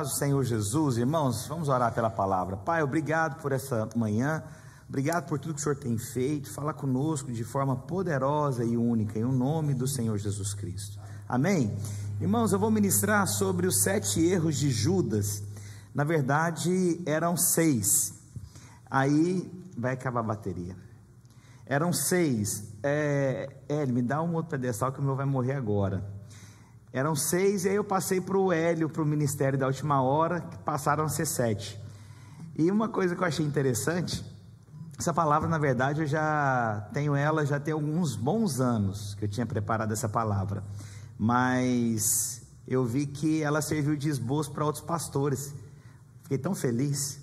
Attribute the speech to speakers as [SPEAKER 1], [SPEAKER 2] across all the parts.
[SPEAKER 1] paz do Senhor Jesus, irmãos, vamos orar pela palavra. Pai, obrigado por essa manhã, obrigado por tudo que o Senhor tem feito. Fala conosco de forma poderosa e única, em o nome do Senhor Jesus Cristo. Amém? Irmãos, eu vou ministrar sobre os sete erros de Judas. Na verdade, eram seis. Aí vai acabar a bateria. Eram seis. É, é, me dá um outro pedestal que o meu vai morrer agora. Eram seis, e aí eu passei para o Hélio, para o ministério da última hora, que passaram a ser sete. E uma coisa que eu achei interessante, essa palavra, na verdade, eu já tenho ela, já tem alguns bons anos que eu tinha preparado essa palavra, mas eu vi que ela serviu de esboço para outros pastores. Fiquei tão feliz.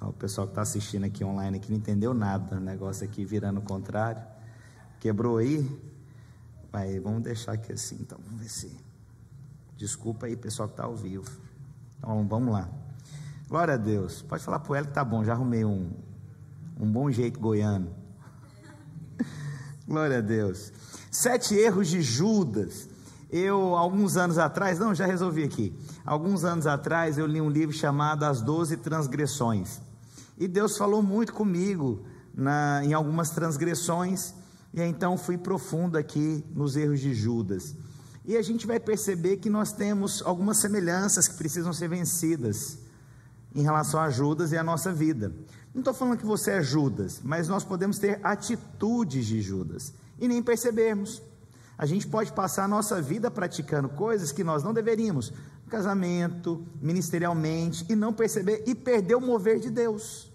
[SPEAKER 1] O pessoal que está assistindo aqui online aqui não entendeu nada, o negócio aqui virando o contrário. Quebrou aí? Vai, vamos deixar aqui assim, então, vamos ver se. Desculpa aí, pessoal que está ao vivo. Então, vamos lá. Glória a Deus. Pode falar para o que tá bom, já arrumei um, um bom jeito goiano. Glória a Deus. Sete erros de Judas. Eu, alguns anos atrás, não, já resolvi aqui. Alguns anos atrás, eu li um livro chamado As Doze Transgressões. E Deus falou muito comigo na, em algumas transgressões e então fui profundo aqui nos erros de Judas. E a gente vai perceber que nós temos algumas semelhanças que precisam ser vencidas em relação a Judas e a nossa vida. Não estou falando que você é Judas, mas nós podemos ter atitudes de Judas e nem percebermos. A gente pode passar a nossa vida praticando coisas que nós não deveríamos, casamento, ministerialmente, e não perceber e perder o mover de Deus.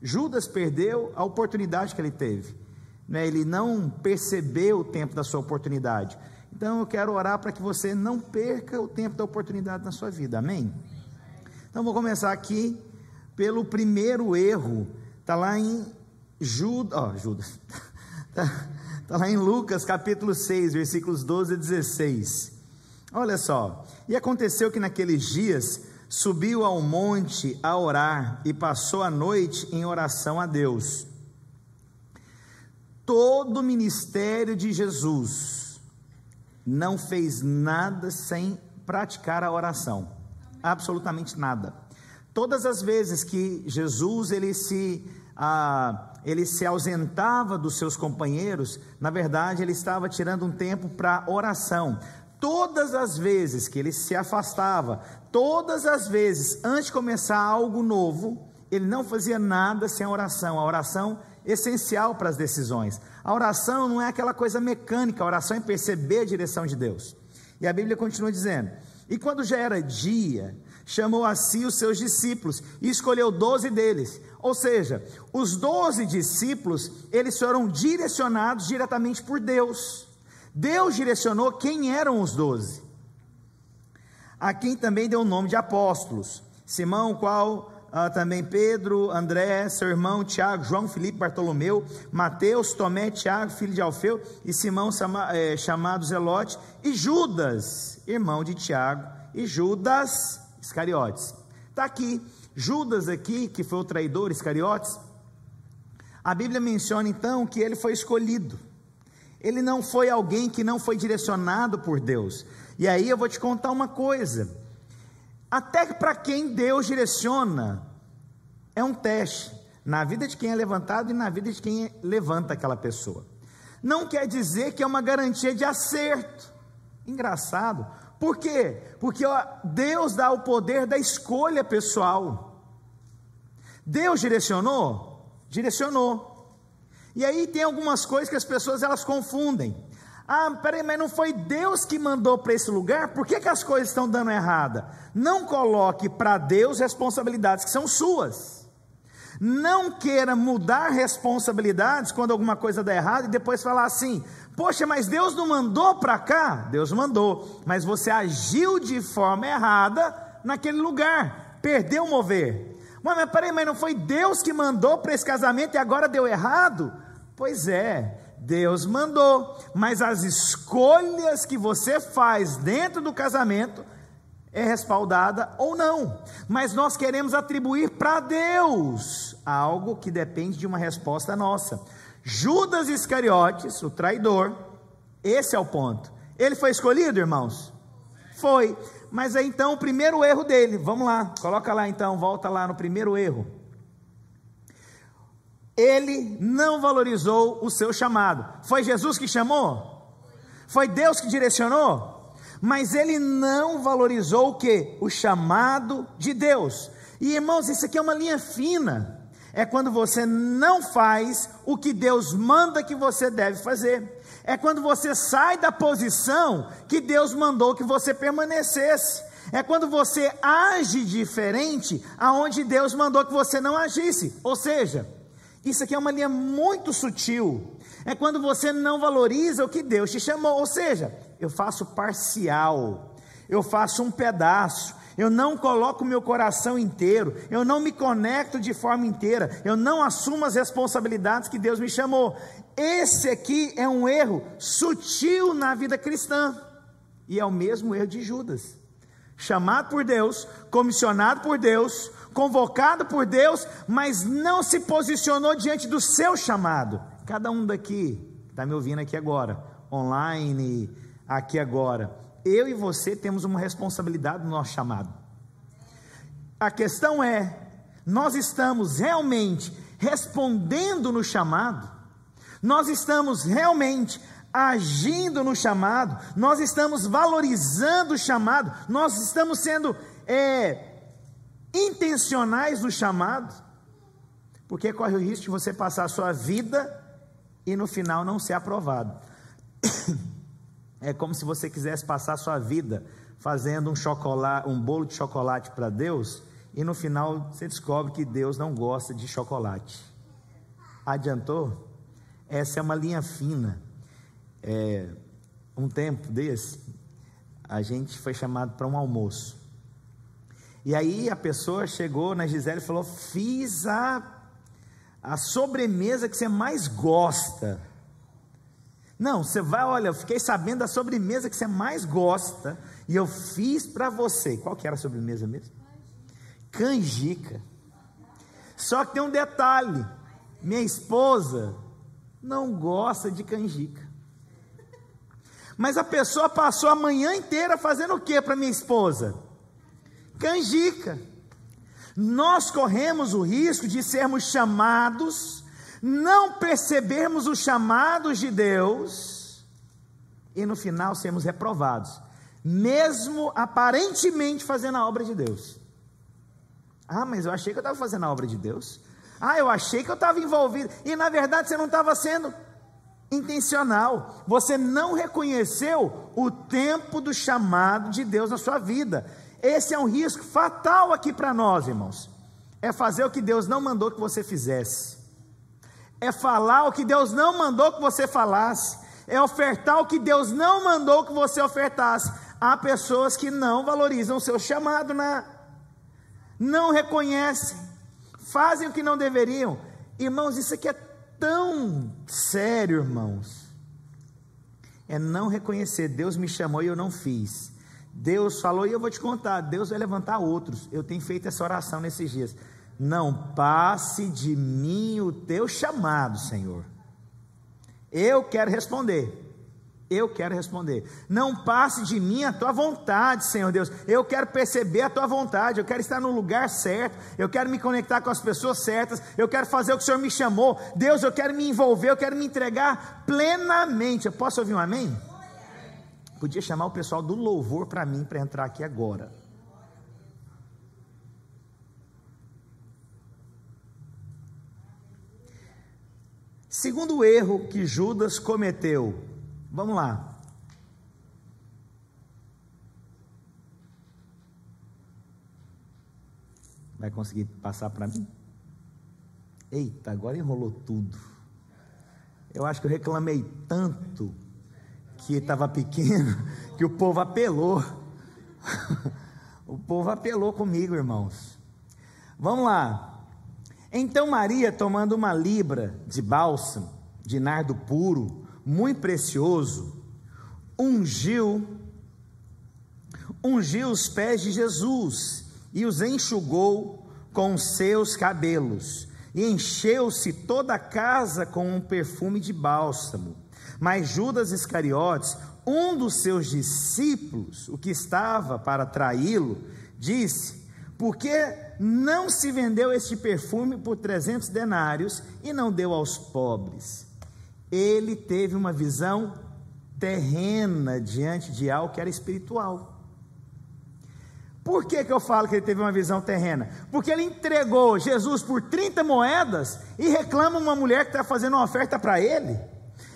[SPEAKER 1] Judas perdeu a oportunidade que ele teve né, ele não percebeu o tempo da sua oportunidade. Então eu quero orar para que você não perca o tempo da oportunidade na sua vida, amém? Então vou começar aqui pelo primeiro erro, está lá em Judas, oh, Judas, está tá lá em Lucas capítulo 6, versículos 12 e 16. Olha só, e aconteceu que naqueles dias subiu ao monte a orar e passou a noite em oração a Deus. Todo o ministério de Jesus não fez nada sem praticar a oração. Absolutamente nada. Todas as vezes que Jesus ele se ah, ele se ausentava dos seus companheiros, na verdade ele estava tirando um tempo para oração. Todas as vezes que ele se afastava, todas as vezes antes de começar algo novo, ele não fazia nada sem oração. A oração essencial para as decisões. A oração não é aquela coisa mecânica, a oração é perceber a direção de Deus. E a Bíblia continua dizendo: E quando já era dia, chamou a si os seus discípulos e escolheu doze deles. Ou seja, os doze discípulos, eles foram direcionados diretamente por Deus. Deus direcionou quem eram os doze. A quem também deu o nome de apóstolos. Simão, qual ah, também Pedro, André, seu irmão Tiago, João, Felipe, Bartolomeu, Mateus, Tomé, Tiago, filho de Alfeu, e Simão é, chamado Zelote, e Judas, irmão de Tiago, e Judas Iscariotes. Está aqui, Judas aqui, que foi o traidor Iscariotes, a Bíblia menciona então que ele foi escolhido. Ele não foi alguém que não foi direcionado por Deus. E aí eu vou te contar uma coisa. Até para quem Deus direciona, é um teste na vida de quem é levantado e na vida de quem levanta aquela pessoa. Não quer dizer que é uma garantia de acerto. Engraçado. Por quê? Porque ó, Deus dá o poder da escolha pessoal. Deus direcionou? Direcionou. E aí tem algumas coisas que as pessoas elas confundem. Ah, peraí, mas não foi Deus que mandou para esse lugar? Por que, que as coisas estão dando errada? Não coloque para Deus responsabilidades que são suas. Não queira mudar responsabilidades quando alguma coisa dá errado e depois falar assim: Poxa, mas Deus não mandou para cá? Deus mandou, mas você agiu de forma errada naquele lugar, perdeu o mover. Mas, mas peraí, mas não foi Deus que mandou para esse casamento e agora deu errado? Pois é, Deus mandou, mas as escolhas que você faz dentro do casamento é respaldada ou não. Mas nós queremos atribuir para Deus algo que depende de uma resposta nossa. Judas Iscariotes, o traidor, esse é o ponto. Ele foi escolhido, irmãos? Foi. Mas aí então o primeiro erro dele, vamos lá, coloca lá então, volta lá no primeiro erro. Ele não valorizou o seu chamado. Foi Jesus que chamou? Foi Deus que direcionou? Mas ele não valorizou o que? O chamado de Deus. E irmãos, isso aqui é uma linha fina. É quando você não faz o que Deus manda que você deve fazer é quando você sai da posição que Deus mandou que você permanecesse. É quando você age diferente aonde Deus mandou que você não agisse. Ou seja, isso aqui é uma linha muito sutil. É quando você não valoriza o que Deus te chamou. Ou seja, eu faço parcial, eu faço um pedaço, eu não coloco meu coração inteiro, eu não me conecto de forma inteira, eu não assumo as responsabilidades que Deus me chamou. Esse aqui é um erro sutil na vida cristã, e é o mesmo erro de Judas. Chamado por Deus, comissionado por Deus, convocado por Deus, mas não se posicionou diante do seu chamado. Cada um daqui, está me ouvindo aqui agora, online, aqui agora, eu e você temos uma responsabilidade no nosso chamado. A questão é: nós estamos realmente respondendo no chamado? Nós estamos realmente agindo no chamado? Nós estamos valorizando o chamado? Nós estamos sendo é, intencionais no chamado? Porque corre o risco de você passar a sua vida e no final não ser aprovado. É como se você quisesse passar a sua vida fazendo um chocolate, um bolo de chocolate para Deus, e no final você descobre que Deus não gosta de chocolate. Adiantou? Essa é uma linha fina. É, um tempo desse, a gente foi chamado para um almoço. E aí a pessoa chegou na Gisele e falou: Fiz a, a sobremesa que você mais gosta. Não, você vai, olha, eu fiquei sabendo da sobremesa que você mais gosta e eu fiz para você. Qual que era a sobremesa mesmo? Canjica. Só que tem um detalhe: minha esposa não gosta de canjica. Mas a pessoa passou a manhã inteira fazendo o que para minha esposa? Canjica. Nós corremos o risco de sermos chamados não percebermos os chamados de Deus e no final sermos reprovados, mesmo aparentemente fazendo a obra de Deus. Ah, mas eu achei que eu estava fazendo a obra de Deus. Ah, eu achei que eu estava envolvido. E na verdade você não estava sendo intencional. Você não reconheceu o tempo do chamado de Deus na sua vida. Esse é um risco fatal aqui para nós, irmãos. É fazer o que Deus não mandou que você fizesse é falar o que Deus não mandou que você falasse, é ofertar o que Deus não mandou que você ofertasse. Há pessoas que não valorizam o seu chamado, né? não reconhecem, fazem o que não deveriam. Irmãos, isso aqui é tão sério, irmãos. É não reconhecer, Deus me chamou e eu não fiz. Deus falou e eu vou te contar, Deus vai levantar outros. Eu tenho feito essa oração nesses dias. Não passe de mim o teu chamado, Senhor. Eu quero responder. Eu quero responder. Não passe de mim a tua vontade, Senhor Deus. Eu quero perceber a tua vontade. Eu quero estar no lugar certo. Eu quero me conectar com as pessoas certas. Eu quero fazer o que o Senhor me chamou. Deus, eu quero me envolver. Eu quero me entregar plenamente. Eu posso ouvir um amém? Podia chamar o pessoal do louvor para mim para entrar aqui agora. Segundo erro que Judas cometeu, vamos lá. Vai conseguir passar para mim? Eita, agora enrolou tudo. Eu acho que eu reclamei tanto que estava pequeno que o povo apelou. o povo apelou comigo, irmãos. Vamos lá. Então Maria, tomando uma libra de bálsamo, de nardo puro, muito precioso, ungiu ungiu os pés de Jesus e os enxugou com seus cabelos, e encheu-se toda a casa com um perfume de bálsamo. Mas Judas Iscariotes, um dos seus discípulos, o que estava para traí-lo, disse: Por que não se vendeu este perfume por 300 denários e não deu aos pobres? Ele teve uma visão terrena diante de algo que era espiritual. Por que, que eu falo que ele teve uma visão terrena? Porque ele entregou Jesus por 30 moedas e reclama uma mulher que está fazendo uma oferta para ele.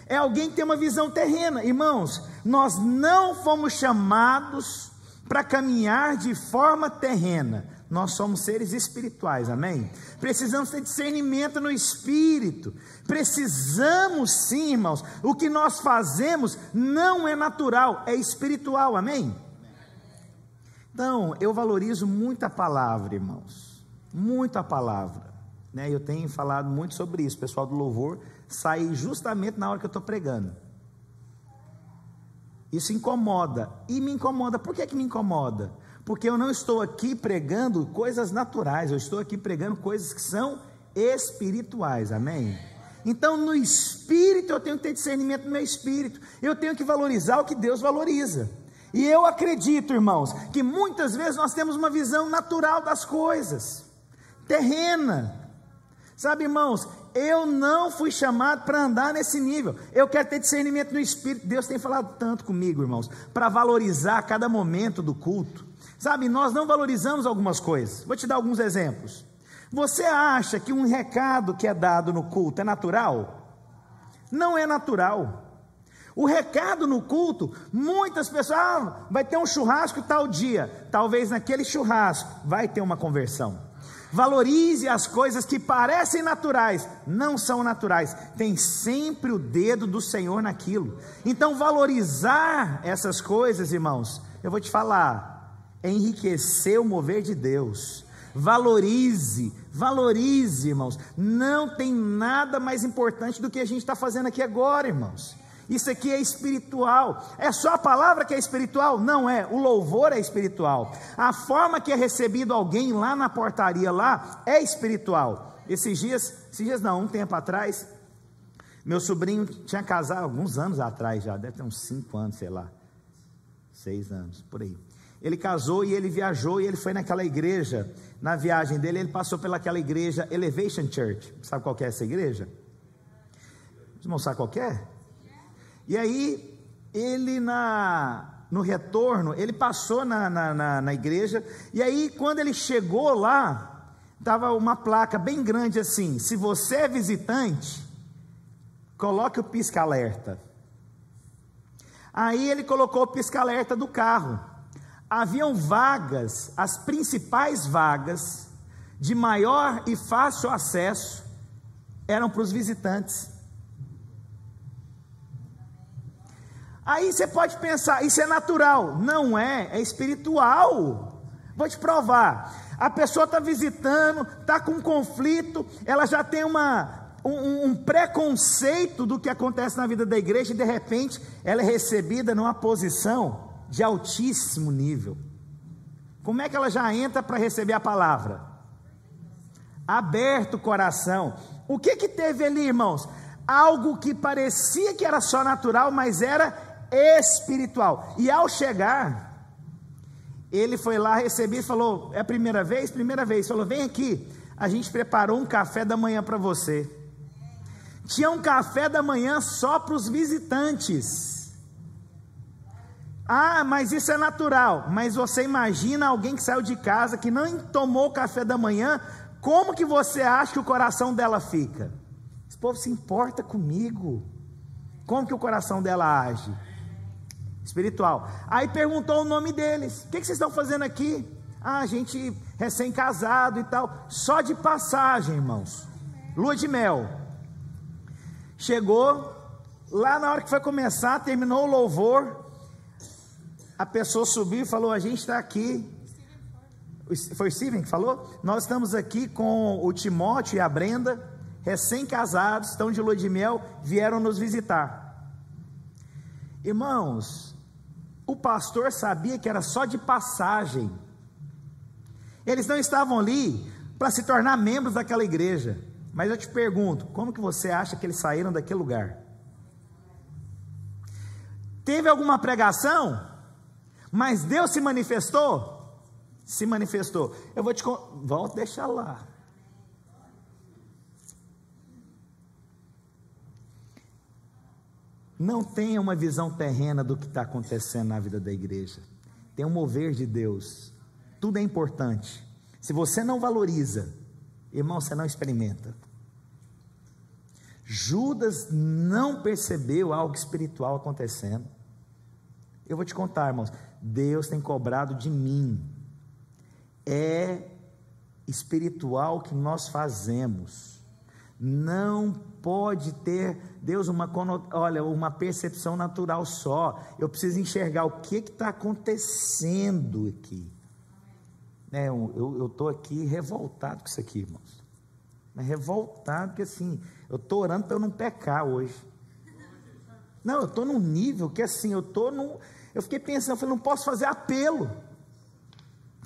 [SPEAKER 1] É alguém que tem uma visão terrena. Irmãos, nós não fomos chamados para caminhar de forma terrena. Nós somos seres espirituais, amém? Precisamos ter discernimento no espírito. Precisamos sim, irmãos. O que nós fazemos não é natural, é espiritual, amém? Então, eu valorizo muito a palavra, irmãos, muito a palavra. Né? Eu tenho falado muito sobre isso. O pessoal do louvor sai justamente na hora que eu estou pregando. Isso incomoda. E me incomoda. Por que, que me incomoda? Porque eu não estou aqui pregando coisas naturais, eu estou aqui pregando coisas que são espirituais. Amém? Então, no espírito, eu tenho que ter discernimento no meu espírito. Eu tenho que valorizar o que Deus valoriza. E eu acredito, irmãos, que muitas vezes nós temos uma visão natural das coisas, terrena. Sabe, irmãos, eu não fui chamado para andar nesse nível. Eu quero ter discernimento no espírito. Deus tem falado tanto comigo, irmãos, para valorizar cada momento do culto. Sabe, nós não valorizamos algumas coisas. Vou te dar alguns exemplos. Você acha que um recado que é dado no culto é natural? Não é natural. O recado no culto, muitas pessoas, ah, vai ter um churrasco tal dia. Talvez naquele churrasco vai ter uma conversão. Valorize as coisas que parecem naturais, não são naturais. Tem sempre o dedo do Senhor naquilo. Então, valorizar essas coisas, irmãos, eu vou te falar, é enriquecer o mover de Deus. Valorize, valorize, irmãos. Não tem nada mais importante do que a gente está fazendo aqui agora, irmãos. Isso aqui é espiritual. É só a palavra que é espiritual? Não é. O louvor é espiritual. A forma que é recebido alguém lá na portaria lá é espiritual. Esses dias, esses dias não, um tempo atrás, meu sobrinho tinha casado alguns anos atrás já, deve ter uns cinco anos, sei lá, seis anos, por aí. Ele casou e ele viajou e ele foi naquela igreja. Na viagem dele, ele passou pelaquela igreja Elevation Church. Sabe qual é essa igreja? Vamos mostrar qual é? E aí, ele na, no retorno, ele passou na, na, na, na igreja, e aí, quando ele chegou lá, estava uma placa bem grande assim: se você é visitante, coloque o pisca-alerta. Aí ele colocou o pisca-alerta do carro. Haviam vagas, as principais vagas, de maior e fácil acesso, eram para os visitantes. Aí você pode pensar, isso é natural. Não é, é espiritual. Vou te provar. A pessoa está visitando, está com um conflito, ela já tem uma, um, um, preconceito do que acontece na vida da igreja e de repente ela é recebida numa posição de altíssimo nível. Como é que ela já entra para receber a palavra? Aberto o coração. O que que teve ali, irmãos? Algo que parecia que era só natural, mas era espiritual. E ao chegar, ele foi lá receber e falou: É a primeira vez? Primeira vez. Falou: Vem aqui, a gente preparou um café da manhã para você. Tinha um café da manhã só para os visitantes. Ah, mas isso é natural. Mas você imagina alguém que saiu de casa, que não tomou café da manhã, como que você acha que o coração dela fica? Esse povo se importa comigo. Como que o coração dela age? Espiritual. Aí perguntou o nome deles: O que, que vocês estão fazendo aqui? Ah, gente recém-casado e tal. Só de passagem, irmãos. Lua de mel. Chegou, lá na hora que foi começar, terminou o louvor. A pessoa subiu e falou: A gente está aqui. Foi o Steven que falou? Nós estamos aqui com o Timóteo e a Brenda, recém-casados, estão de lua de mel, vieram nos visitar. Irmãos, o pastor sabia que era só de passagem. Eles não estavam ali para se tornar membros daquela igreja. Mas eu te pergunto, como que você acha que eles saíram daquele lugar? Teve alguma pregação? Mas Deus se manifestou? Se manifestou. Eu vou te. Volta, deixa lá. Não tenha uma visão terrena do que está acontecendo na vida da igreja. Tem um mover de Deus. Tudo é importante. Se você não valoriza, irmão, você não experimenta. Judas não percebeu algo espiritual acontecendo. Eu vou te contar, irmãos. Deus tem cobrado de mim. É espiritual que nós fazemos. Não pode ter, Deus, uma, olha, uma percepção natural só. Eu preciso enxergar o que está acontecendo aqui. É, eu estou aqui revoltado com isso aqui, irmãos. Revoltado, porque assim, eu estou orando para eu não pecar hoje. Não, eu estou num nível que assim, eu estou num. Eu fiquei pensando, eu falei, não posso fazer apelo.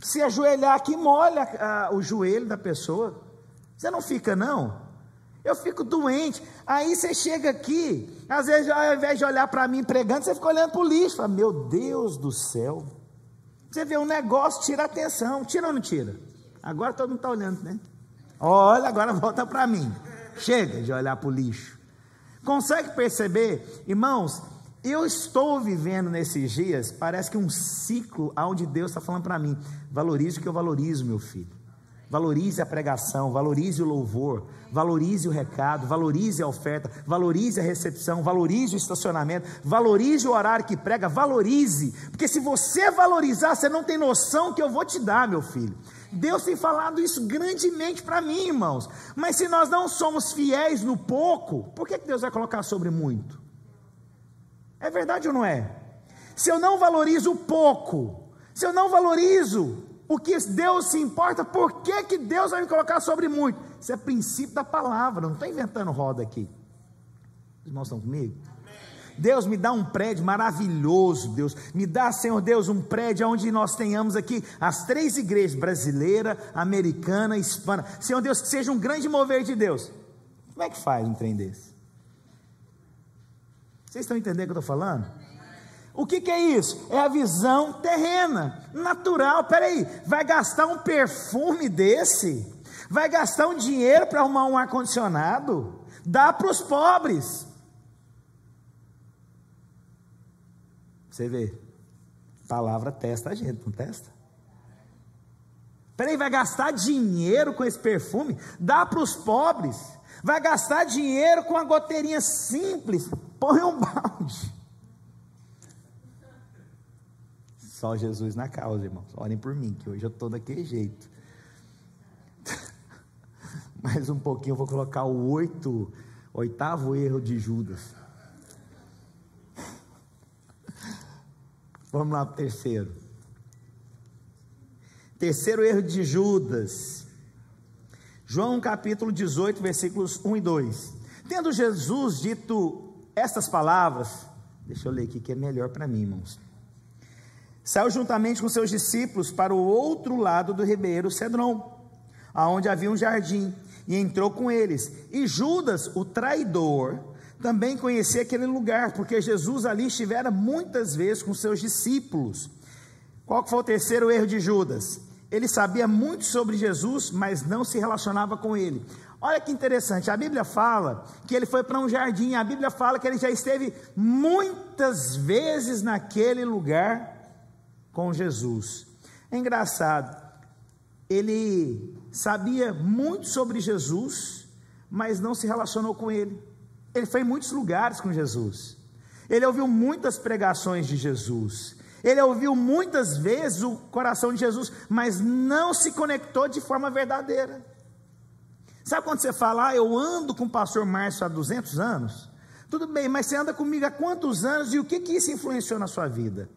[SPEAKER 1] Se ajoelhar aqui, molha a, o joelho da pessoa. Você não fica, não? Eu fico doente. Aí você chega aqui, às vezes, ao invés de olhar para mim pregando, você fica olhando para o lixo. Fala, meu Deus do céu. Você vê um negócio, tira atenção. Tira ou não tira? Agora todo mundo está olhando, né? Olha, agora volta para mim. Chega de olhar para o lixo. Consegue perceber, irmãos? Eu estou vivendo nesses dias, parece que um ciclo onde Deus está falando para mim: valorize o que eu valorizo, meu filho. Valorize a pregação, valorize o louvor, valorize o recado, valorize a oferta, valorize a recepção, valorize o estacionamento, valorize o horário que prega, valorize, porque se você valorizar, você não tem noção que eu vou te dar, meu filho. Deus tem falado isso grandemente para mim, irmãos. Mas se nós não somos fiéis no pouco, por que Deus vai colocar sobre muito? É verdade ou não é? Se eu não valorizo o pouco, se eu não valorizo o que Deus se importa, por que, que Deus vai me colocar sobre muito? Isso é princípio da palavra, não estou inventando roda aqui. Os irmãos estão comigo? Deus me dá um prédio maravilhoso, Deus. Me dá, Senhor Deus, um prédio onde nós tenhamos aqui as três igrejas, brasileira, americana, hispana. Senhor Deus, que seja um grande mover de Deus. Como é que faz um trem desse? Vocês estão entendendo o que eu estou falando? O que, que, é isso? É a visão terrena, natural. Peraí, vai gastar um perfume desse? Vai gastar um dinheiro para arrumar um ar-condicionado? Dá para os pobres. Você vê, palavra testa a gente, não testa? Peraí, vai gastar dinheiro com esse perfume? Dá para os pobres. Vai gastar dinheiro com uma goteirinha simples? Põe um balde. Só Jesus na causa, irmãos. Orem por mim, que hoje eu estou daquele jeito. Mais um pouquinho eu vou colocar o oito, oitavo erro de Judas. Vamos lá para o terceiro. Terceiro erro de Judas. João capítulo 18, versículos 1 e 2. Tendo Jesus dito estas palavras, deixa eu ler aqui que é melhor para mim, irmãos. Saiu juntamente com seus discípulos para o outro lado do ribeiro Cedron, aonde havia um jardim, e entrou com eles. E Judas, o traidor, também conhecia aquele lugar, porque Jesus ali estivera muitas vezes com seus discípulos. Qual foi o terceiro erro de Judas? Ele sabia muito sobre Jesus, mas não se relacionava com ele. Olha que interessante, a Bíblia fala que ele foi para um jardim, a Bíblia fala que ele já esteve muitas vezes naquele lugar com Jesus. É engraçado, ele sabia muito sobre Jesus, mas não se relacionou com ele. Ele foi em muitos lugares com Jesus. Ele ouviu muitas pregações de Jesus. Ele ouviu muitas vezes o coração de Jesus, mas não se conectou de forma verdadeira. Sabe quando você fala, ah, eu ando com o pastor Márcio há 200 anos? Tudo bem, mas você anda comigo há quantos anos e o que, que isso influenciou na sua vida?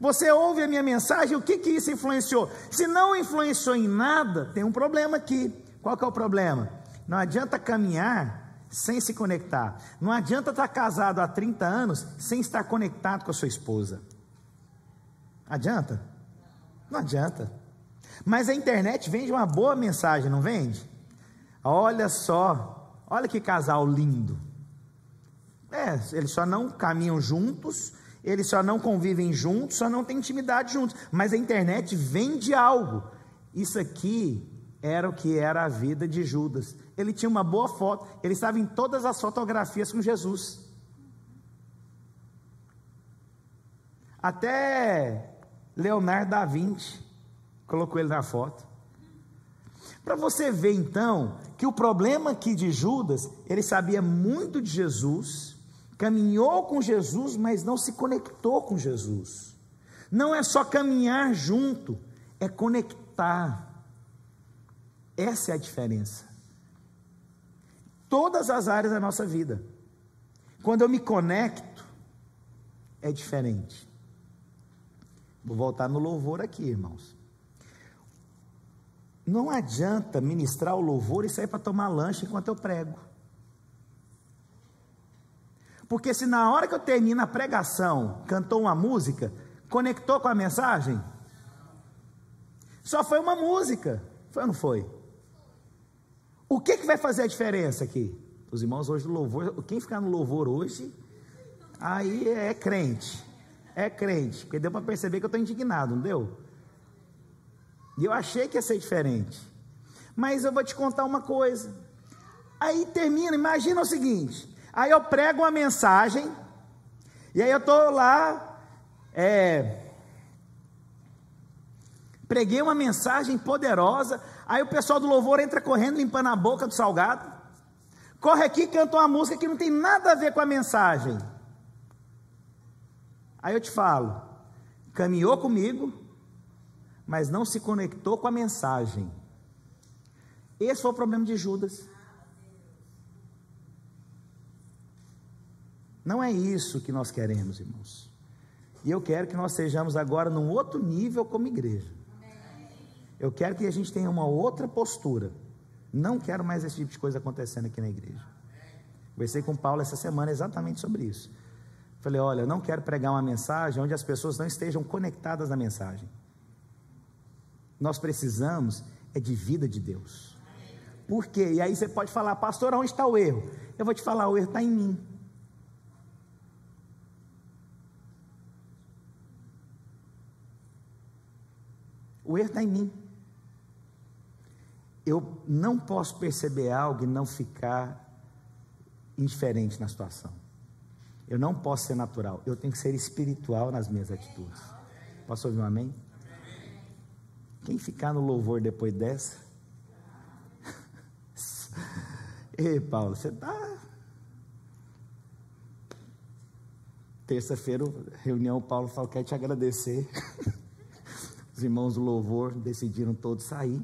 [SPEAKER 1] Você ouve a minha mensagem, o que, que isso influenciou? Se não influenciou em nada, tem um problema aqui. Qual que é o problema? Não adianta caminhar sem se conectar. Não adianta estar casado há 30 anos sem estar conectado com a sua esposa. Adianta? Não adianta. Mas a internet vende uma boa mensagem, não vende? Olha só, olha que casal lindo. É, eles só não caminham juntos Eles só não convivem juntos, só não têm intimidade juntos. Mas a internet vende algo. Isso aqui era o que era a vida de Judas. Ele tinha uma boa foto, ele estava em todas as fotografias com Jesus. Até Leonardo da Vinci colocou ele na foto. Para você ver então que o problema aqui de Judas, ele sabia muito de Jesus, caminhou com Jesus, mas não se conectou com Jesus. Não é só caminhar junto, é conectar. Essa é a diferença. Todas as áreas da nossa vida. Quando eu me conecto, é diferente. Vou voltar no louvor aqui, irmãos. Não adianta ministrar o louvor e sair para tomar lanche enquanto eu prego. Porque se na hora que eu termino a pregação, cantou uma música, conectou com a mensagem? Só foi uma música. Foi ou não foi? O que, que vai fazer a diferença aqui? Os irmãos hoje do louvor, quem ficar no louvor hoje, aí é crente. É crente. Porque deu para perceber que eu estou indignado, não deu? E eu achei que ia ser diferente. Mas eu vou te contar uma coisa. Aí termina, imagina o seguinte: aí eu prego uma mensagem, e aí eu estou lá, é, preguei uma mensagem poderosa, aí o pessoal do louvor entra correndo, limpando a boca do salgado, corre aqui e canta uma música que não tem nada a ver com a mensagem. Aí eu te falo, caminhou comigo, mas não se conectou com a mensagem. Esse foi o problema de Judas. Não é isso que nós queremos, irmãos. E eu quero que nós sejamos agora num outro nível como igreja. Eu quero que a gente tenha uma outra postura. Não quero mais esse tipo de coisa acontecendo aqui na igreja. Conversei com Paulo essa semana exatamente sobre isso. Falei, olha, eu não quero pregar uma mensagem onde as pessoas não estejam conectadas na mensagem. Nós precisamos é de vida de Deus. Por quê? E aí você pode falar, pastor, onde está o erro? Eu vou te falar, o erro está em mim. O erro está em mim. Eu não posso perceber algo e não ficar indiferente na situação. Eu não posso ser natural. Eu tenho que ser espiritual nas minhas atitudes. Posso ouvir um amém? Quem ficar no louvor depois dessa? Ei, Paulo, você está. Terça-feira, reunião, Paulo falou: quer te agradecer. Os irmãos do louvor decidiram todos sair.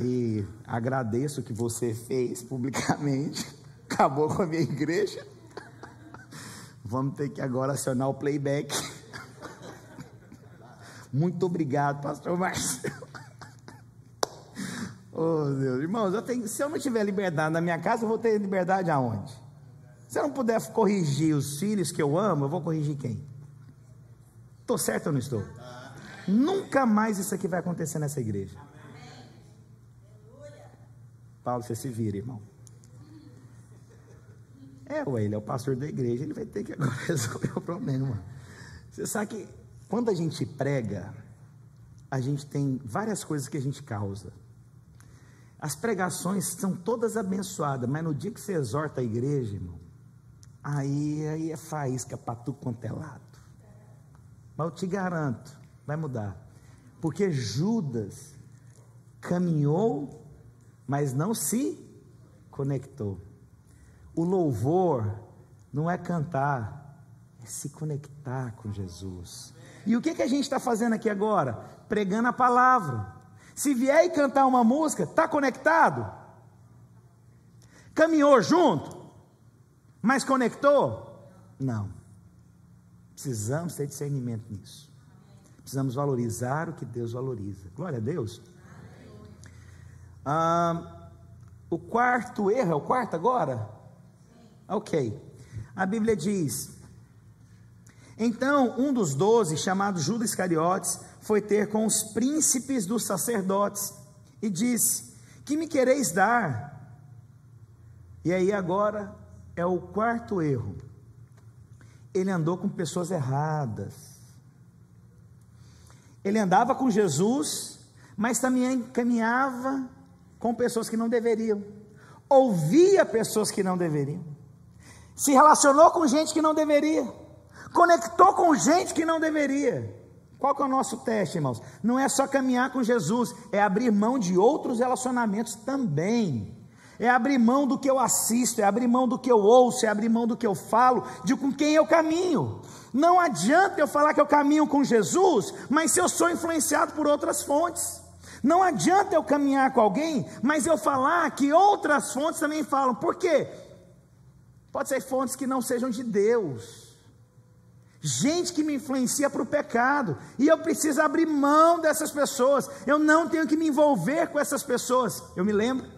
[SPEAKER 1] E agradeço o que você fez publicamente. Acabou com a minha igreja. Vamos ter que agora acionar o playback. Muito obrigado, pastor Márcio. Oh, Deus. Irmãos, eu tenho, se eu não tiver liberdade na minha casa, eu vou ter liberdade aonde? Se eu não puder corrigir os filhos que eu amo, eu vou corrigir quem? Estou certo ou não estou? Nunca mais isso aqui vai acontecer nessa igreja. Paulo, você se vira, irmão. É, ué, ele é o pastor da igreja, ele vai ter que agora resolver o problema. Você sabe que quando a gente prega, a gente tem várias coisas que a gente causa. As pregações são todas abençoadas, mas no dia que você exorta a igreja, irmão, aí, aí é faísca para tu quanto é lado. Mas eu te garanto, vai mudar. Porque Judas caminhou, mas não se conectou. O louvor não é cantar, é se conectar com Jesus. E o que, que a gente está fazendo aqui agora? Pregando a palavra. Se vier e cantar uma música, está conectado? Caminhou junto? Mas conectou? Não. Precisamos ter discernimento nisso. Precisamos valorizar o que Deus valoriza. Glória a Deus. Ah, o quarto erro, é o quarto agora? Ok. A Bíblia diz: então, um dos doze, chamado Judas Iscariotes, foi ter com os príncipes dos sacerdotes e disse: Que me quereis dar? E aí agora é o quarto erro. ele andou com pessoas erradas. Ele andava com Jesus, mas também caminhava com pessoas que não deveriam. Ouvia pessoas que não deveriam. Se relacionou com gente que não deveria. Conectou com gente que não deveria. Qual que é o nosso teste, irmãos? Não é só caminhar com Jesus, é abrir mão de outros relacionamentos também. É abrir mão do que eu assisto, é abrir mão do que eu ouço, é abrir mão do que eu falo, de com quem eu caminho. Não adianta eu falar que eu caminho com Jesus, mas se eu sou influenciado por outras fontes. Não adianta eu caminhar com alguém, mas eu falar que outras fontes também falam. Por quê? Pode ser fontes que não sejam de Deus. Gente que me influencia para o pecado, e eu preciso abrir mão dessas pessoas, eu não tenho que me envolver com essas pessoas. Eu me lembro,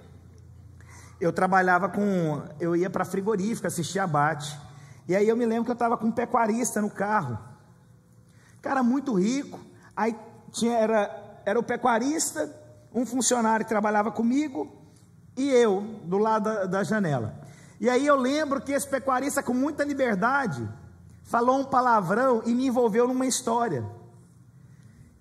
[SPEAKER 1] eu trabalhava com, eu ia para frigorífica assistir abate, e aí eu me lembro que eu estava com um pecuarista no carro, cara muito rico, aí tinha, era, era o pecuarista, um funcionário que trabalhava comigo, e eu, do lado da, da janela. E aí eu lembro que esse pecuarista, com muita liberdade, falou um palavrão e me envolveu numa história.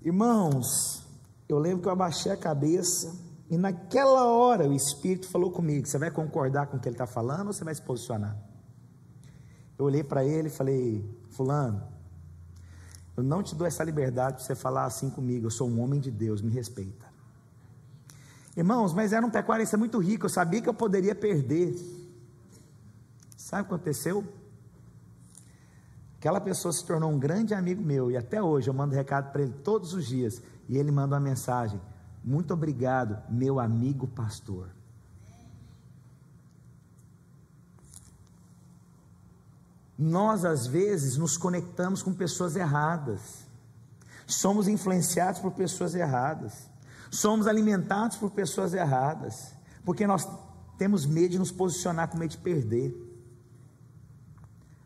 [SPEAKER 1] Irmãos, eu lembro que eu abaixei a cabeça e naquela hora o Espírito falou comigo: Você vai concordar com o que ele está falando ou você vai se posicionar? Eu olhei para ele e falei: Fulano, eu não te dou essa liberdade para você falar assim comigo. Eu sou um homem de Deus, me respeita. Irmãos, mas era um pecuarista muito rico, eu sabia que eu poderia perder. Sabe o que aconteceu? Aquela pessoa se tornou um grande amigo meu e até hoje eu mando recado para ele todos os dias e ele manda uma mensagem: Muito obrigado, meu amigo pastor. Nós às vezes nos conectamos com pessoas erradas, somos influenciados por pessoas erradas, somos alimentados por pessoas erradas, porque nós temos medo de nos posicionar com medo de perder.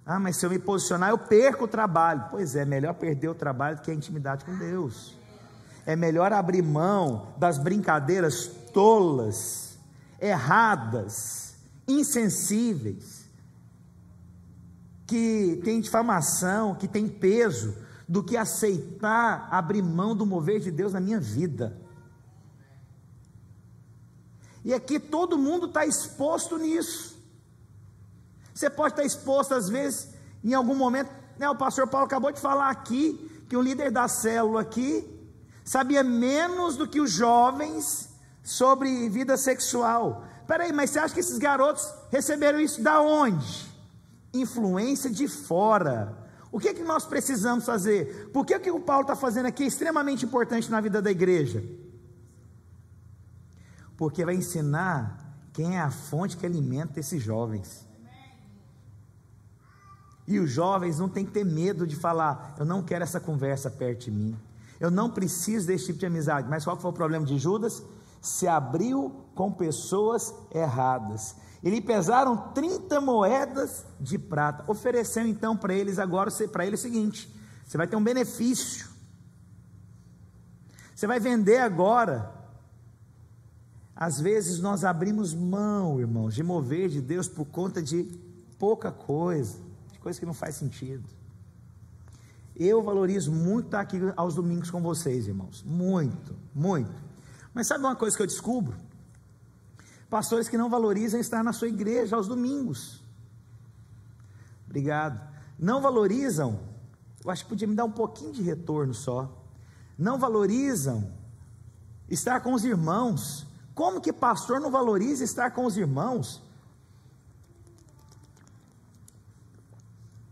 [SPEAKER 1] Ah, mas se eu me posicionar, eu perco o trabalho. Pois é, melhor perder o trabalho do que a intimidade com Deus. É melhor abrir mão das brincadeiras tolas, erradas, insensíveis, que tem difamação, que tem peso, do que aceitar abrir mão do mover de Deus na minha vida. E aqui todo mundo está exposto nisso. Você pode estar exposto, às vezes, em algum momento. Né, o pastor Paulo acabou de falar aqui que o líder da célula aqui sabia menos do que os jovens sobre vida sexual. Peraí, mas você acha que esses garotos receberam isso da onde? Influência de fora. O que, é que nós precisamos fazer? Por que o que o Paulo está fazendo aqui é extremamente importante na vida da igreja? Porque vai ensinar quem é a fonte que alimenta esses jovens. E os jovens não têm que ter medo de falar: eu não quero essa conversa perto de mim. Eu não preciso desse tipo de amizade. Mas qual foi o problema de Judas? Se abriu com pessoas erradas. E lhe pesaram 30 moedas de prata. Ofereceu então para eles agora, para ele o seguinte: você vai ter um benefício. Você vai vender agora. Às vezes nós abrimos mão, irmãos, de mover de Deus por conta de pouca coisa coisa que não faz sentido. Eu valorizo muito estar aqui aos domingos com vocês, irmãos. Muito, muito. Mas sabe uma coisa que eu descubro? Pastores que não valorizam estar na sua igreja aos domingos. Obrigado. Não valorizam, eu acho que podia me dar um pouquinho de retorno só. Não valorizam estar com os irmãos. Como que pastor não valoriza estar com os irmãos?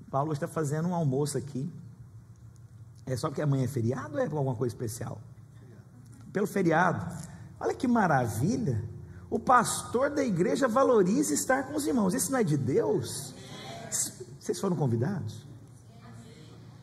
[SPEAKER 1] Paulo está fazendo um almoço aqui. É só porque amanhã é feriado ou é alguma coisa especial? Pelo feriado. Olha que maravilha. O pastor da igreja valoriza estar com os irmãos. Isso não é de Deus? Vocês foram convidados?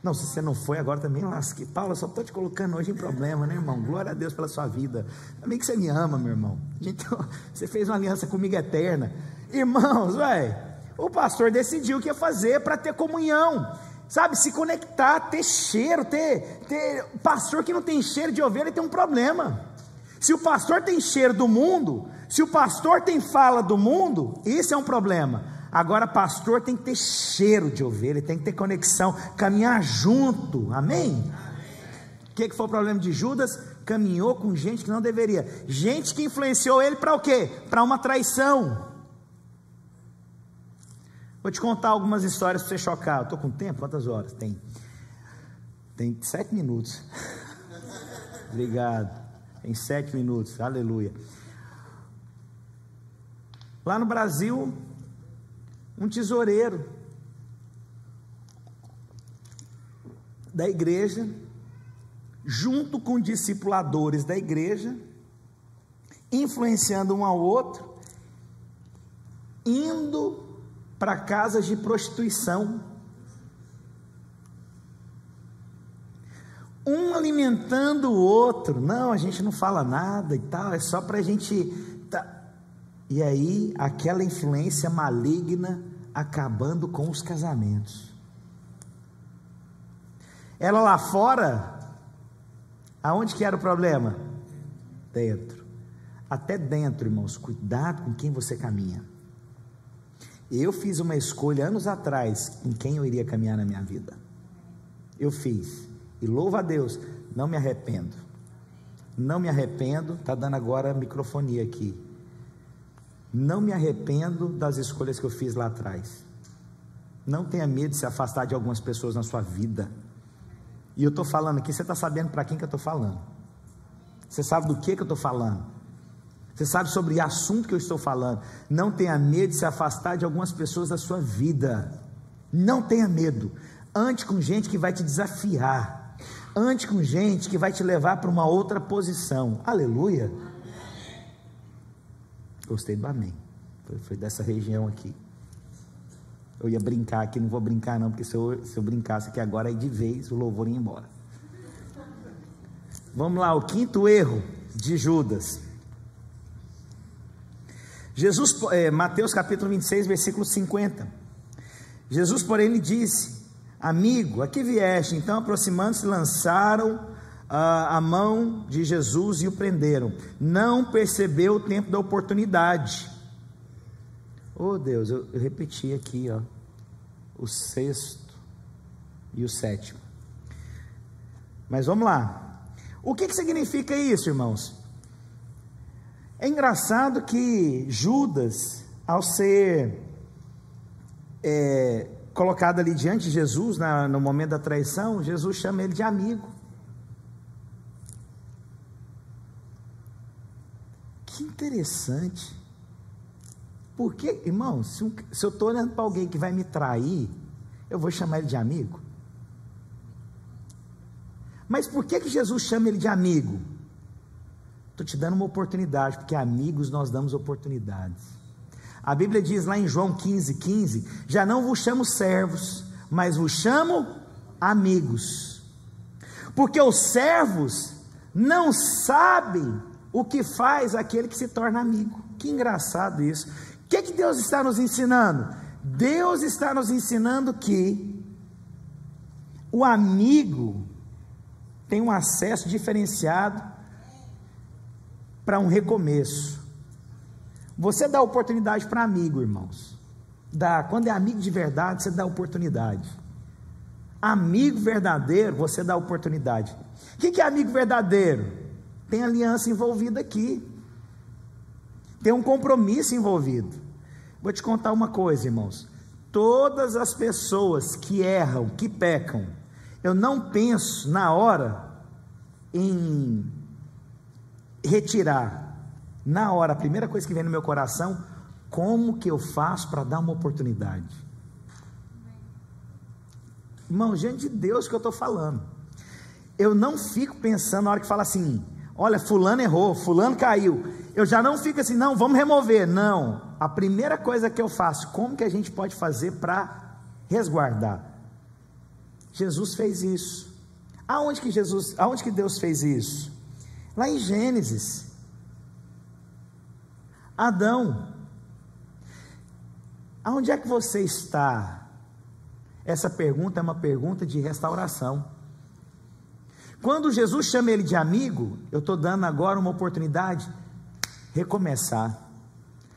[SPEAKER 1] Não, se você não foi, agora também lasque. Paulo, eu só estou te colocando hoje em problema, né, irmão? Glória a Deus pela sua vida. Também que você me ama, meu irmão. Então, você fez uma aliança comigo eterna. Irmãos, velho, o pastor decidiu o que ia fazer para ter comunhão, sabe? Se conectar, ter cheiro, ter, ter. Pastor que não tem cheiro de ovelha tem um problema. Se o pastor tem cheiro do mundo, se o pastor tem fala do mundo, isso é um problema. Agora, pastor tem que ter cheiro de ovelha, tem que ter conexão, caminhar junto, amém? O que, que foi o problema de Judas? Caminhou com gente que não deveria, gente que influenciou ele para o quê? Para uma traição. Vou te contar algumas histórias para você chocar. Estou com tempo? Quantas horas? Tem. Tem sete minutos. Obrigado. Tem sete minutos. Aleluia. Lá no Brasil, um tesoureiro da igreja, junto com discipuladores da igreja, influenciando um ao outro, indo para casas de prostituição. Um alimentando o outro, não, a gente não fala nada e tal, é só para a gente e aí, aquela influência maligna acabando com os casamentos. Ela lá fora, aonde que era o problema? Dentro. Até dentro, irmãos, cuidado com quem você caminha. Eu fiz uma escolha anos atrás em quem eu iria caminhar na minha vida. Eu fiz. E louvo a Deus, não me arrependo. Não me arrependo, está dando agora microfonia aqui. Não me arrependo das escolhas que eu fiz lá atrás. Não tenha medo de se afastar de algumas pessoas na sua vida. E eu estou falando aqui, você está sabendo para quem que eu estou falando. Você sabe do que, que eu estou falando. Você sabe sobre o assunto que eu estou falando. Não tenha medo de se afastar de algumas pessoas da sua vida. Não tenha medo. Ande com gente que vai te desafiar. Ande com gente que vai te levar para uma outra posição. Aleluia. Gostei do amém. Foi, foi, dessa região aqui. Eu ia brincar aqui, não vou brincar não, porque se eu, se eu brincasse aqui agora, aí de vez o louvor ia embora. Vamos lá, o quinto erro de Judas. Jesus, é, Mateus capítulo 26, versículo 50. Jesus, porém, lhe disse: Amigo, aqui vieste. Então, aproximando-se, lançaram a, a mão de Jesus e o prenderam. Não percebeu o tempo da oportunidade. Oh Deus, eu, eu repeti aqui, ó, o sexto e o sétimo. Mas vamos lá. O que, que significa isso, irmãos? É engraçado que Judas, ao ser é, colocado ali diante de Jesus, na, no momento da traição, Jesus chama ele de amigo. Que interessante. Porque, irmão, se, um, se eu estou olhando para alguém que vai me trair, eu vou chamar ele de amigo? Mas por que, que Jesus chama ele de amigo? Estou te dando uma oportunidade, porque amigos nós damos oportunidades. A Bíblia diz lá em João 15, 15: Já não vos chamo servos, mas vos chamo amigos. Porque os servos não sabem o que faz aquele que se torna amigo. Que engraçado isso. O que, que Deus está nos ensinando? Deus está nos ensinando que o amigo tem um acesso diferenciado para um recomeço. Você dá oportunidade para amigo, irmãos. Dá. Quando é amigo de verdade, você dá oportunidade. Amigo verdadeiro, você dá oportunidade. O que é amigo verdadeiro? Tem aliança envolvida aqui. Tem um compromisso envolvido. Vou te contar uma coisa, irmãos. Todas as pessoas que erram, que pecam, eu não penso na hora em retirar. Na hora, a primeira coisa que vem no meu coração, como que eu faço para dar uma oportunidade? Irmão, gente de Deus que eu estou falando. Eu não fico pensando na hora que fala assim, Olha, fulano errou, fulano caiu. Eu já não fico assim, não, vamos remover. Não. A primeira coisa que eu faço, como que a gente pode fazer para resguardar? Jesus fez isso. Aonde que Jesus, aonde que Deus fez isso? Lá em Gênesis. Adão. Aonde é que você está? Essa pergunta é uma pergunta de restauração. Quando Jesus chama ele de amigo, eu estou dando agora uma oportunidade recomeçar.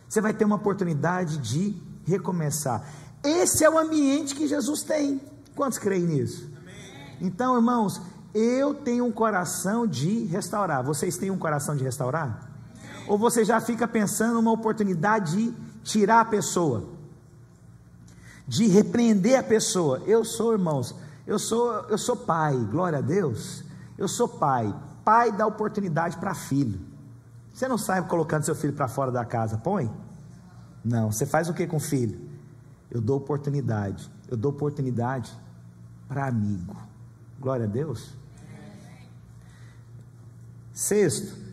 [SPEAKER 1] Você vai ter uma oportunidade de recomeçar. Esse é o ambiente que Jesus tem. Quantos creem nisso? Então, irmãos, eu tenho um coração de restaurar. Vocês têm um coração de restaurar? Ou você já fica pensando numa oportunidade de tirar a pessoa, de repreender a pessoa? Eu sou, irmãos, eu sou, eu sou pai, glória a Deus. Eu sou pai. Pai dá oportunidade para filho. Você não sai colocando seu filho para fora da casa, põe? Não. Você faz o que com o filho? Eu dou oportunidade. Eu dou oportunidade para amigo. Glória a Deus. Sexto,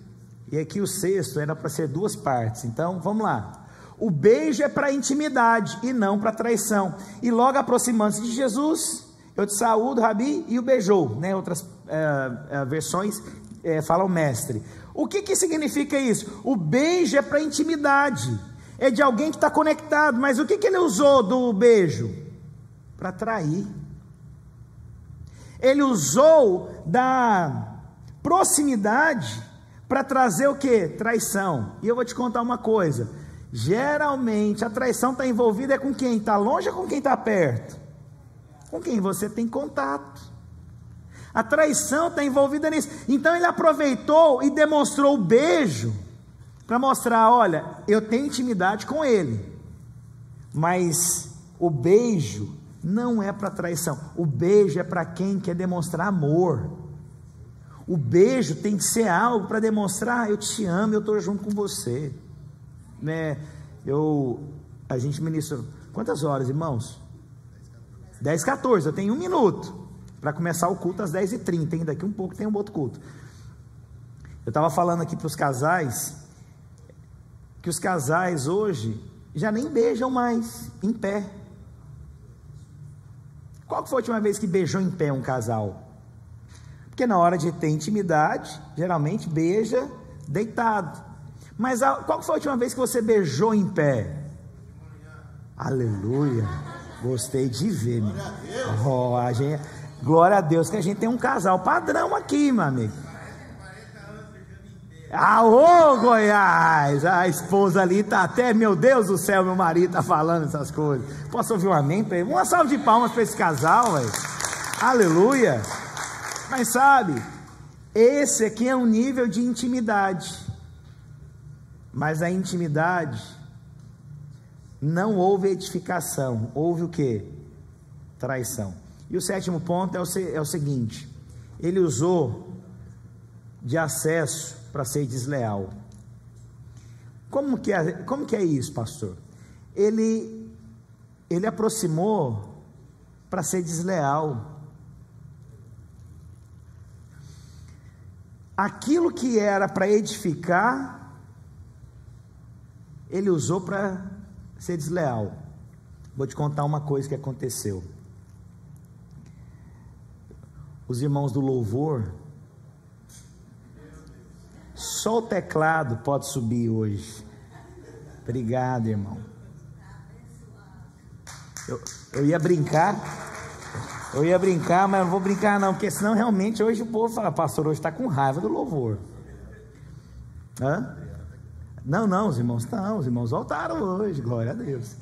[SPEAKER 1] e aqui o sexto era para ser duas partes, então vamos lá. O beijo é para intimidade e não para traição. E logo aproximando-se de Jesus, eu te saúdo, Rabi, e o beijou. Né? Outras é, é, versões é, falam mestre. O que, que significa isso? O beijo é para intimidade, é de alguém que está conectado, mas o que, que ele usou do beijo? Para trair. Ele usou da proximidade para trazer o que? Traição. E eu vou te contar uma coisa: geralmente a traição está envolvida é com quem está longe ou com quem está perto? Com quem você tem contato. A traição está envolvida nisso. Então ele aproveitou e demonstrou o beijo para mostrar: olha, eu tenho intimidade com ele, mas o beijo não é para traição. O beijo é para quem quer demonstrar amor. O beijo tem que ser algo para demonstrar: eu te amo, eu estou junto com você. Né? Eu, a gente ministra. Quantas horas, irmãos? 10, 14. Eu tenho um minuto para começar o culto às 10h30. Hein? Daqui um pouco tem um outro culto. Eu estava falando aqui para os casais que os casais hoje já nem beijam mais em pé. Qual foi a última vez que beijou em pé um casal? Porque na hora de ter intimidade, geralmente beija deitado. Mas a, qual foi a última vez que você beijou em pé? Aleluia. Gostei de ver, meu. Oh, a gente, glória a Deus que a gente tem um casal padrão aqui, meu amigo. Ah, ô Goiás! A esposa ali tá até, meu Deus do céu, meu marido tá falando essas coisas. Posso ouvir um amém para ele? Uma salva de palmas para esse casal, velho. Aleluia. Mas sabe, esse aqui é um nível de intimidade. Mas a intimidade não houve edificação, houve o que? Traição. E o sétimo ponto é o, é o seguinte: ele usou de acesso para ser desleal. Como que é, como que é isso, pastor? Ele, ele aproximou para ser desleal. Aquilo que era para edificar, ele usou para ser desleal. Vou te contar uma coisa que aconteceu. Os irmãos do louvor, só o teclado pode subir hoje. Obrigado, irmão. Eu, eu ia brincar. Eu ia brincar, mas não vou brincar não, porque senão realmente hoje o povo fala, pastor, hoje está com raiva do louvor. Hã? Não, não, os irmãos estão, os irmãos voltaram hoje, glória a Deus.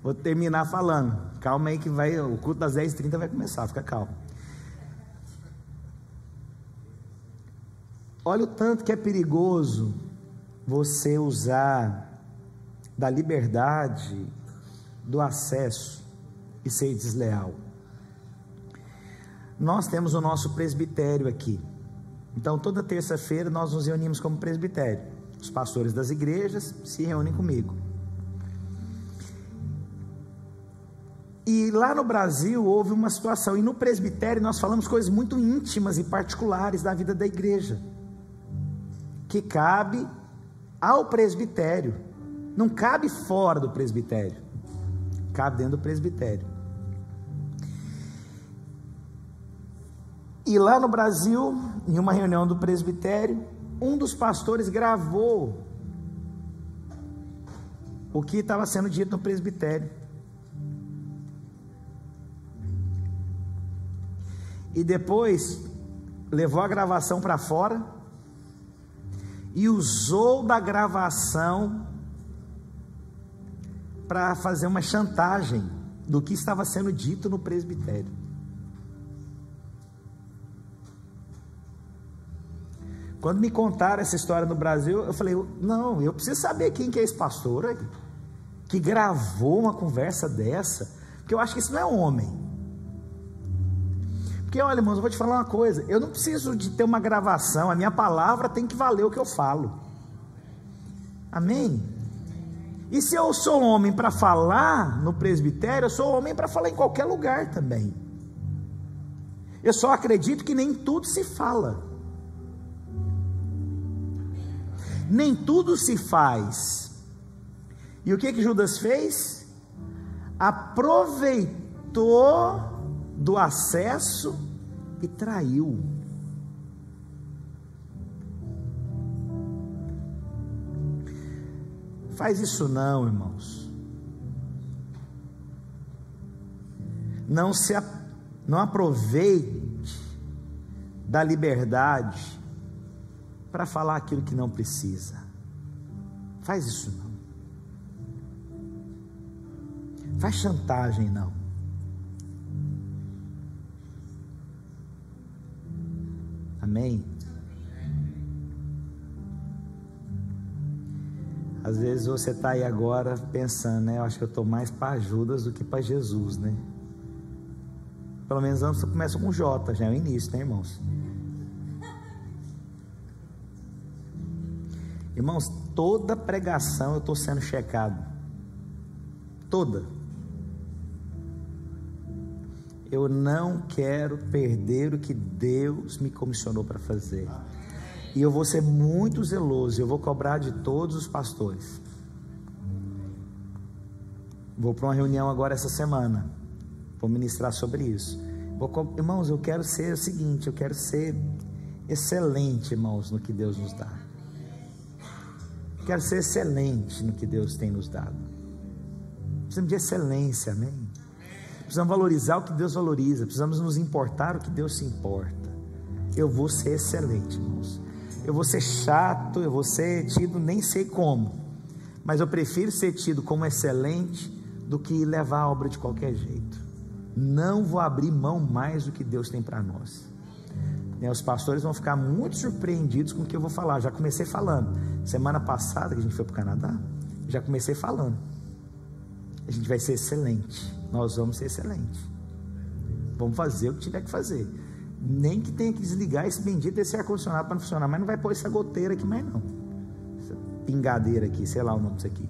[SPEAKER 1] Vou terminar falando. Calma aí que vai, o culto das 10h30 vai começar, fica calmo. Olha o tanto que é perigoso você usar da liberdade, do acesso e ser desleal nós temos o nosso presbitério aqui. Então, toda terça-feira nós nos reunimos como presbitério. Os pastores das igrejas se reúnem comigo. E lá no Brasil houve uma situação, e no presbitério nós falamos coisas muito íntimas e particulares da vida da igreja, que cabe ao presbitério, não cabe fora do presbitério, cabe dentro do presbitério. E lá no Brasil, em uma reunião do presbitério, um dos pastores gravou o que estava sendo dito no presbitério. E depois levou a gravação para fora e usou da gravação para fazer uma chantagem do que estava sendo dito no presbitério. Quando me contaram essa história no Brasil, eu falei: não, eu preciso saber quem que é esse pastor aí, que gravou uma conversa dessa, porque eu acho que isso não é homem. Porque olha, irmãos, eu vou te falar uma coisa: eu não preciso de ter uma gravação, a minha palavra tem que valer o que eu falo. Amém? E se eu sou homem para falar no presbitério, eu sou homem para falar em qualquer lugar também. Eu só acredito que nem tudo se fala. Nem tudo se faz. E o que que Judas fez? Aproveitou do acesso e traiu. Faz isso não, irmãos. Não se não aproveite da liberdade para falar aquilo que não precisa. Faz isso não. Faz chantagem não. Amém? Às vezes você está aí agora pensando, né? Eu acho que eu estou mais para Judas do que para Jesus, né? Pelo menos antes você começa com J, já é o início, né, irmãos? Irmãos, toda pregação eu estou sendo checado. Toda. Eu não quero perder o que Deus me comissionou para fazer. E eu vou ser muito zeloso, eu vou cobrar de todos os pastores. Vou para uma reunião agora essa semana. Vou ministrar sobre isso. Vou, irmãos, eu quero ser o seguinte, eu quero ser excelente, irmãos, no que Deus nos dá. Quero ser excelente no que Deus tem nos dado. Precisamos de excelência, amém? Precisamos valorizar o que Deus valoriza. Precisamos nos importar o que Deus se importa. Eu vou ser excelente, irmãos. Eu vou ser chato, eu vou ser tido nem sei como. Mas eu prefiro ser tido como excelente do que levar a obra de qualquer jeito. Não vou abrir mão mais do que Deus tem para nós. Né, os pastores vão ficar muito surpreendidos com o que eu vou falar. Já comecei falando. Semana passada que a gente foi para o Canadá, já comecei falando. A gente vai ser excelente. Nós vamos ser excelentes. Vamos fazer o que tiver que fazer. Nem que tenha que desligar esse bendito desse ar-condicionado para não funcionar, mas não vai pôr essa goteira aqui mais não. Essa pingadeira aqui, sei lá o nome disso aqui.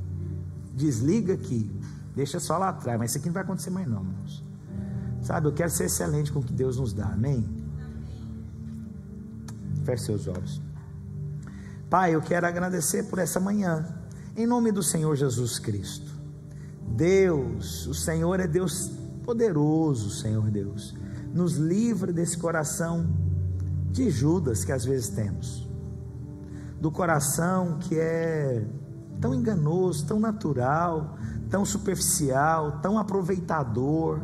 [SPEAKER 1] Desliga aqui, deixa só lá atrás, mas isso aqui não vai acontecer mais não, irmãos. Sabe, eu quero ser excelente com o que Deus nos dá, amém? Feche seus olhos. Pai, eu quero agradecer por essa manhã, em nome do Senhor Jesus Cristo. Deus, o Senhor é Deus poderoso, Senhor Deus. Nos livra desse coração de Judas que às vezes temos, do coração que é tão enganoso, tão natural, tão superficial, tão aproveitador.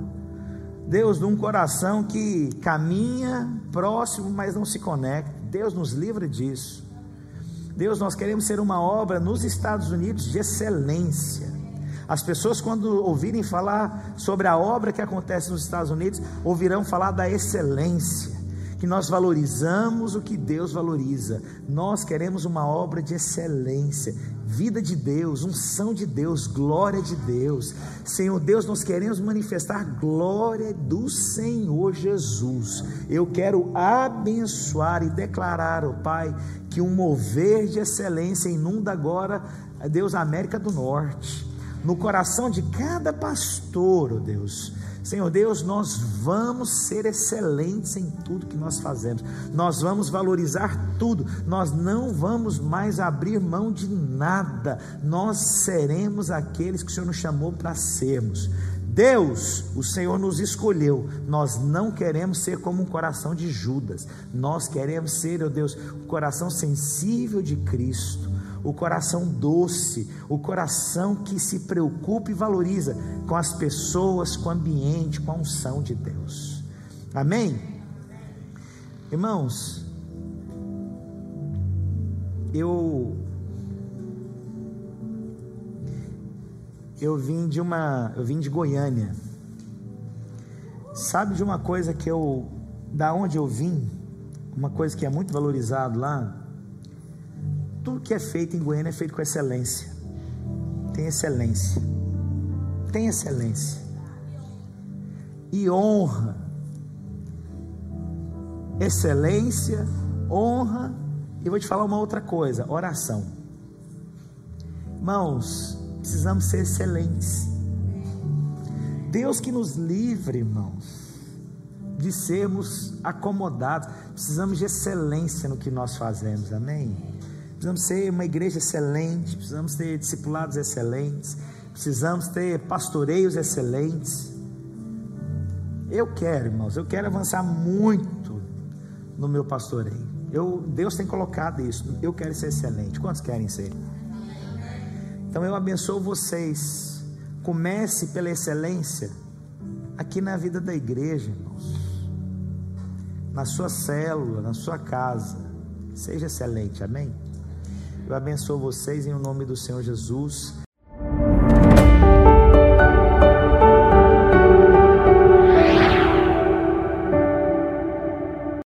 [SPEAKER 1] Deus, de um coração que caminha próximo, mas não se conecta. Deus nos livra disso. Deus, nós queremos ser uma obra nos Estados Unidos de excelência. As pessoas, quando ouvirem falar sobre a obra que acontece nos Estados Unidos, ouvirão falar da excelência, que nós valorizamos o que Deus valoriza. Nós queremos uma obra de excelência, vida de Deus, unção de Deus, glória de Deus. Senhor Deus, nós queremos manifestar glória do Senhor Jesus. Eu quero abençoar e declarar, oh Pai, que um mover de excelência inunda agora, Deus, a América do Norte, no coração de cada pastor, oh Deus Senhor Deus, nós vamos ser excelentes em tudo que nós fazemos, nós vamos valorizar tudo, nós não vamos mais abrir mão de nada, nós seremos aqueles que o Senhor nos chamou para sermos. Deus, o Senhor nos escolheu. Nós não queremos ser como um coração de Judas. Nós queremos ser, ó oh Deus, o um coração sensível de Cristo o coração doce, o coração que se preocupa e valoriza com as pessoas, com o ambiente, com a unção de Deus. Amém? Irmãos, eu eu vim de uma, eu vim de Goiânia. Sabe de uma coisa que eu, da onde eu vim, uma coisa que é muito valorizado lá, tudo que é feito em Goiânia é feito com excelência. Tem excelência. Tem excelência. E honra. Excelência, honra. E vou te falar uma outra coisa: oração. Irmãos, precisamos ser excelentes. Deus que nos livre, irmãos, de sermos acomodados. Precisamos de excelência no que nós fazemos, amém? Precisamos ser uma igreja excelente, precisamos ter discipulados excelentes, precisamos ter pastoreios excelentes. Eu quero, irmãos, eu quero avançar muito no meu pastoreio. Eu, Deus tem colocado isso. Eu quero ser excelente. Quantos querem ser? Então eu abençoo vocês. Comece pela excelência aqui na vida da igreja, irmãos. Na sua célula, na sua casa. Seja excelente, amém? Eu abençoo vocês em nome do Senhor Jesus.